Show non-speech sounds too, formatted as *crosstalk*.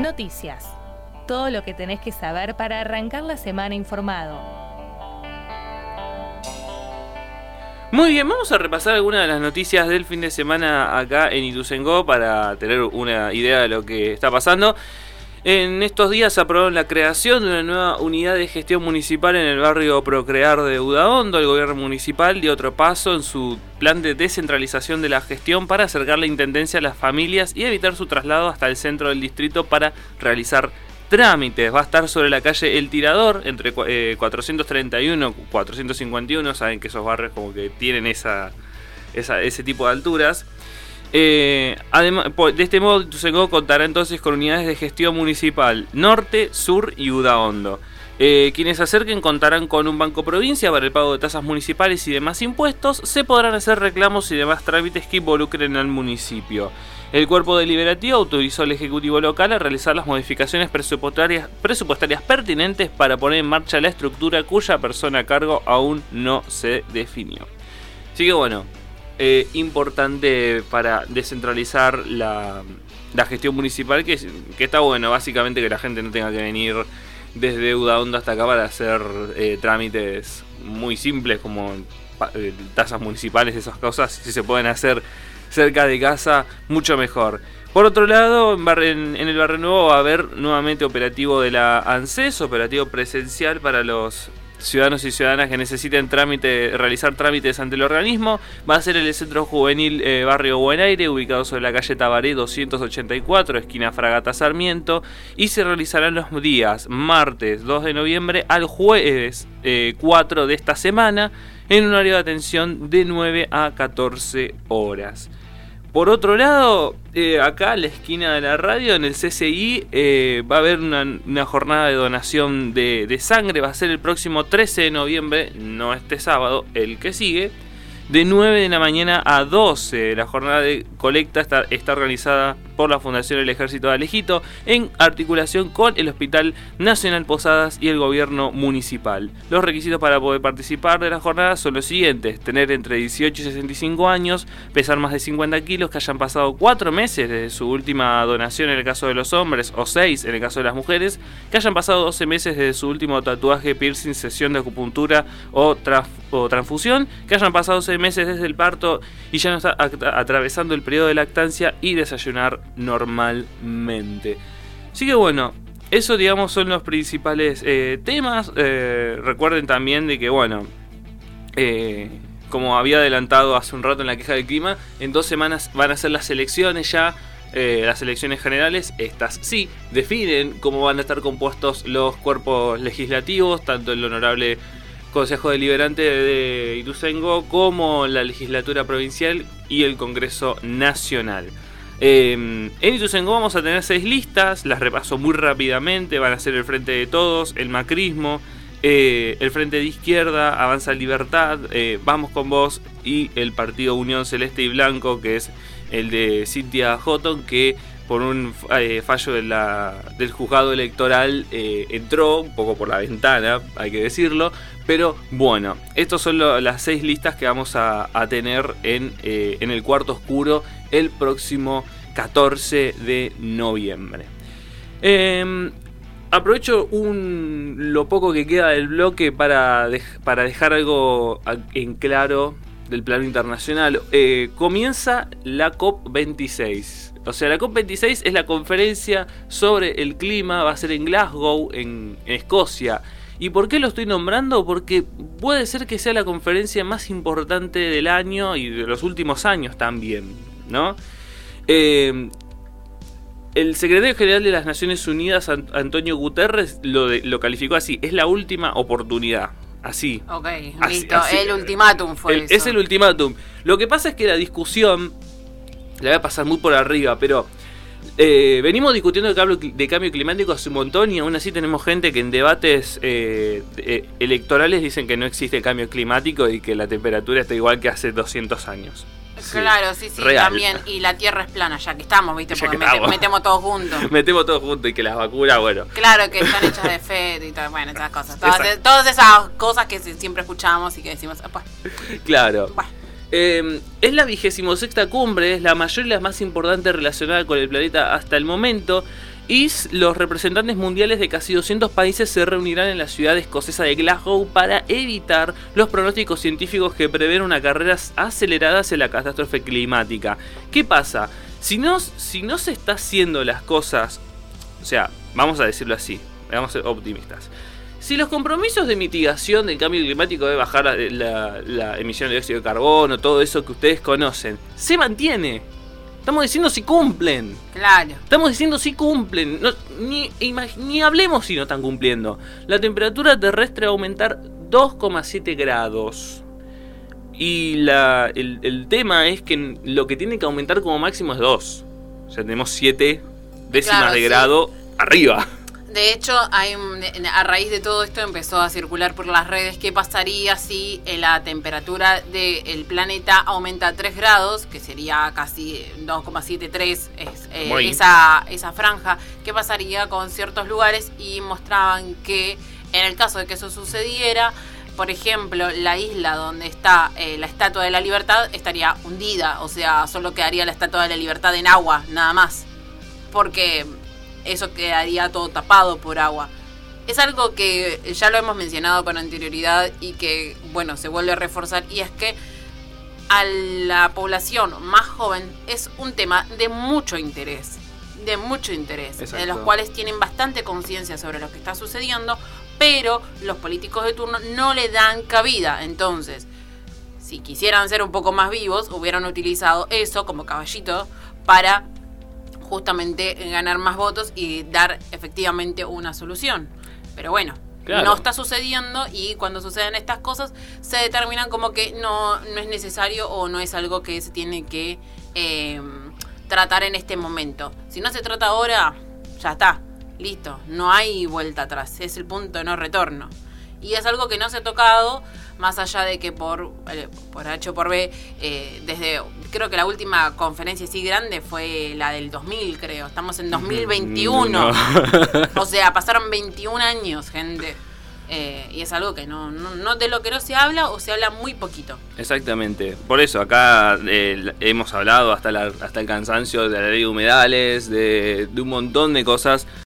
Noticias. Todo lo que tenés que saber para arrancar la semana informado. Muy bien, vamos a repasar algunas de las noticias del fin de semana acá en Ituzengo para tener una idea de lo que está pasando. En estos días aprobó la creación de una nueva unidad de gestión municipal en el barrio Procrear de Udaondo. El gobierno municipal dio otro paso en su plan de descentralización de la gestión para acercar la intendencia a las familias y evitar su traslado hasta el centro del distrito para realizar trámites. Va a estar sobre la calle El Tirador, entre 431 y 451. Saben que esos barrios como que tienen esa, ese tipo de alturas. Eh, de este modo, Ituzaingó contará entonces con unidades de gestión municipal Norte, Sur y Udaondo. Eh, quienes se acerquen contarán con un banco provincia para el pago de tasas municipales y demás impuestos. Se podrán hacer reclamos y demás trámites que involucren al municipio. El cuerpo deliberativo autorizó al Ejecutivo local a realizar las modificaciones presupuestarias, presupuestarias pertinentes para poner en marcha la estructura cuya persona a cargo aún no se definió. Así que bueno, eh, importante para descentralizar la, gestión municipal, que, está bueno, básicamente que la gente no tenga que venir desde Deuda Onda hasta acá para hacer eh, trámites muy simples como eh, tasas municipales, esas cosas, si se pueden hacer cerca de casa, mucho mejor. Por otro lado, en, en, el Barrio Nuevo va a haber nuevamente operativo de la ANSES, operativo presencial para los ciudadanos y ciudadanas que necesiten trámite, realizar trámites ante el organismo. Va a ser el Centro Juvenil eh, Barrio Buen Aire, ubicado sobre la calle Tabaré 284, esquina Fragata Sarmiento. Y se realizarán los días martes 2 de noviembre al jueves 4 eh, de esta semana en un horario de atención de 9 a 14 horas. Por otro lado, eh, acá a la esquina de la radio, en el CCI, eh, va a haber una, jornada de donación de, sangre. Va a ser el próximo 13 de noviembre, no este sábado, el que sigue de 9 de la mañana a 12. La jornada de colecta está organizada por la Fundación del Ejército de Alejito en articulación con el Hospital Nacional Posadas y el gobierno municipal. Los requisitos para poder participar de la jornada son los siguientes: tener entre 18 y 65 años, pesar más de 50 kilos, que hayan pasado 4 meses desde su última donación en el caso de los hombres o 6 en el caso de las mujeres, que hayan pasado 12 meses desde su último tatuaje, piercing, sesión de acupuntura o, o transfusión, que hayan pasado 6 meses desde el parto y ya no está atravesando el periodo de lactancia y desayunar normalmente. Así que bueno, eso digamos son los principales eh, temas. Eh, recuerden también de que bueno, eh, como había adelantado hace un rato en la queja del clima, en dos semanas van a ser las elecciones ya. las elecciones generales, estas sí, definen cómo van a estar compuestos los cuerpos legislativos, tanto el honorable Consejo Deliberante de Ituzaingó como la legislatura provincial y el Congreso Nacional. Em, en Ituzaingó vamos a tener seis listas, las repaso muy rápidamente, van a ser el Frente de Todos, el Macrismo, eh, el Frente de Izquierda, Avanza Libertad, eh, Vamos con Vos y el Partido Unión Celeste y Blanco, que es el de Cintia Houghton, que por un eh, fallo del juzgado electoral entró un poco por la ventana, hay que decirlo, pero bueno, estas son las seis listas que vamos a, tener en, en el cuarto oscuro el próximo 14 de noviembre. Em, aprovecho un, lo poco que queda del bloque para, para dejar algo en claro del plano internacional. Eh, comienza la COP26. O sea, la COP26 es la conferencia sobre el clima, va a ser en Glasgow, en Escocia. ¿Y por qué lo estoy nombrando? Porque puede ser que sea la conferencia más importante del año y de los últimos años también, ¿no? Eh, el secretario general de las Naciones Unidas, Antonio Guterres, lo, lo calificó así, es la última oportunidad. Así. Ok, listo. el ultimátum fue Es el ultimátum. Lo que pasa es que la discusión, la voy a pasar muy por arriba, pero eh, venimos discutiendo de cambio, de cambio, climático hace un montón y aún así tenemos gente que en debates eh, eh, electorales dicen que no existe el cambio climático y que la temperatura está igual que hace 200 años. Claro, sí, sí, también. Y la tierra es plana, ya que estamos, ¿viste? Porque metemos todos juntos. *laughs* metemos todos juntos y que las vacunas, bueno. Claro, que están hechas de fe y todo, bueno, esas *laughs* cosas. Todas, esas cosas que siempre escuchamos y que decimos, pues. Claro. Em, es la vigésimo sexta cumbre, es la mayor y la más importante relacionada con el planeta hasta el momento. y los representantes mundiales de casi 200 países se reunirán en la ciudad escocesa de Glasgow para evitar los pronósticos científicos que prevén una carrera acelerada hacia la catástrofe climática. ¿Qué pasa? Si no, si no se está haciendo las cosas, o sea, vamos a decirlo así, vamos a ser optimistas. Si los compromisos de mitigación del cambio climático de bajar la, la emisión de dióxido de carbono, todo eso que ustedes conocen, se mantiene, Estamos diciendo si cumplen. Claro. Estamos diciendo si cumplen. ni, ni hablemos si no están cumpliendo. La temperatura terrestre va a aumentar 2,7 grados. Y la, el, tema es que lo que tiene que aumentar como máximo es 2. O sea, tenemos 7 décimas de grado arriba. De hecho, hay, a raíz de todo esto empezó a circular por las redes qué pasaría si eh, la temperatura del planeta aumenta 3 grados, que sería casi 2,73 eh, esa, esa franja, qué pasaría con ciertos lugares y mostraban que en el caso de que eso sucediera, por ejemplo, la isla donde está eh, la Estatua de la Libertad estaría hundida, o sea, solo quedaría la Estatua de la Libertad en agua, nada más. Porque eso quedaría todo tapado por agua. Es algo que ya lo hemos mencionado con anterioridad y que, bueno, se vuelve a reforzar y es que a la población más joven es un tema de mucho interés, de mucho interés, de los cuales tienen bastante conciencia sobre lo que está sucediendo, pero los políticos de turno no le dan cabida. Entonces, si quisieran ser un poco más vivos, hubieran utilizado eso como caballito para justamente ganar más votos y dar efectivamente una solución. Pero bueno, no está sucediendo y cuando suceden estas cosas se determinan como que no, no es necesario o no es algo que se tiene que em, tratar en este momento. Si no se trata ahora, ya está, listo, no hay vuelta atrás, es el punto de no retorno. Y es algo que no se ha tocado más allá de que por, eh, por H o por B, eh, desde, creo que la última conferencia así grande fue la del 2000, creo, estamos en 2021, o sea, pasaron 21 años, gente. Eh, y es algo que no, no, de lo que no se habla o se habla muy poquito. Exactamente. Por eso acá hemos hablado hasta, la, hasta el cansancio de la ley de humedales, de, de un montón de cosas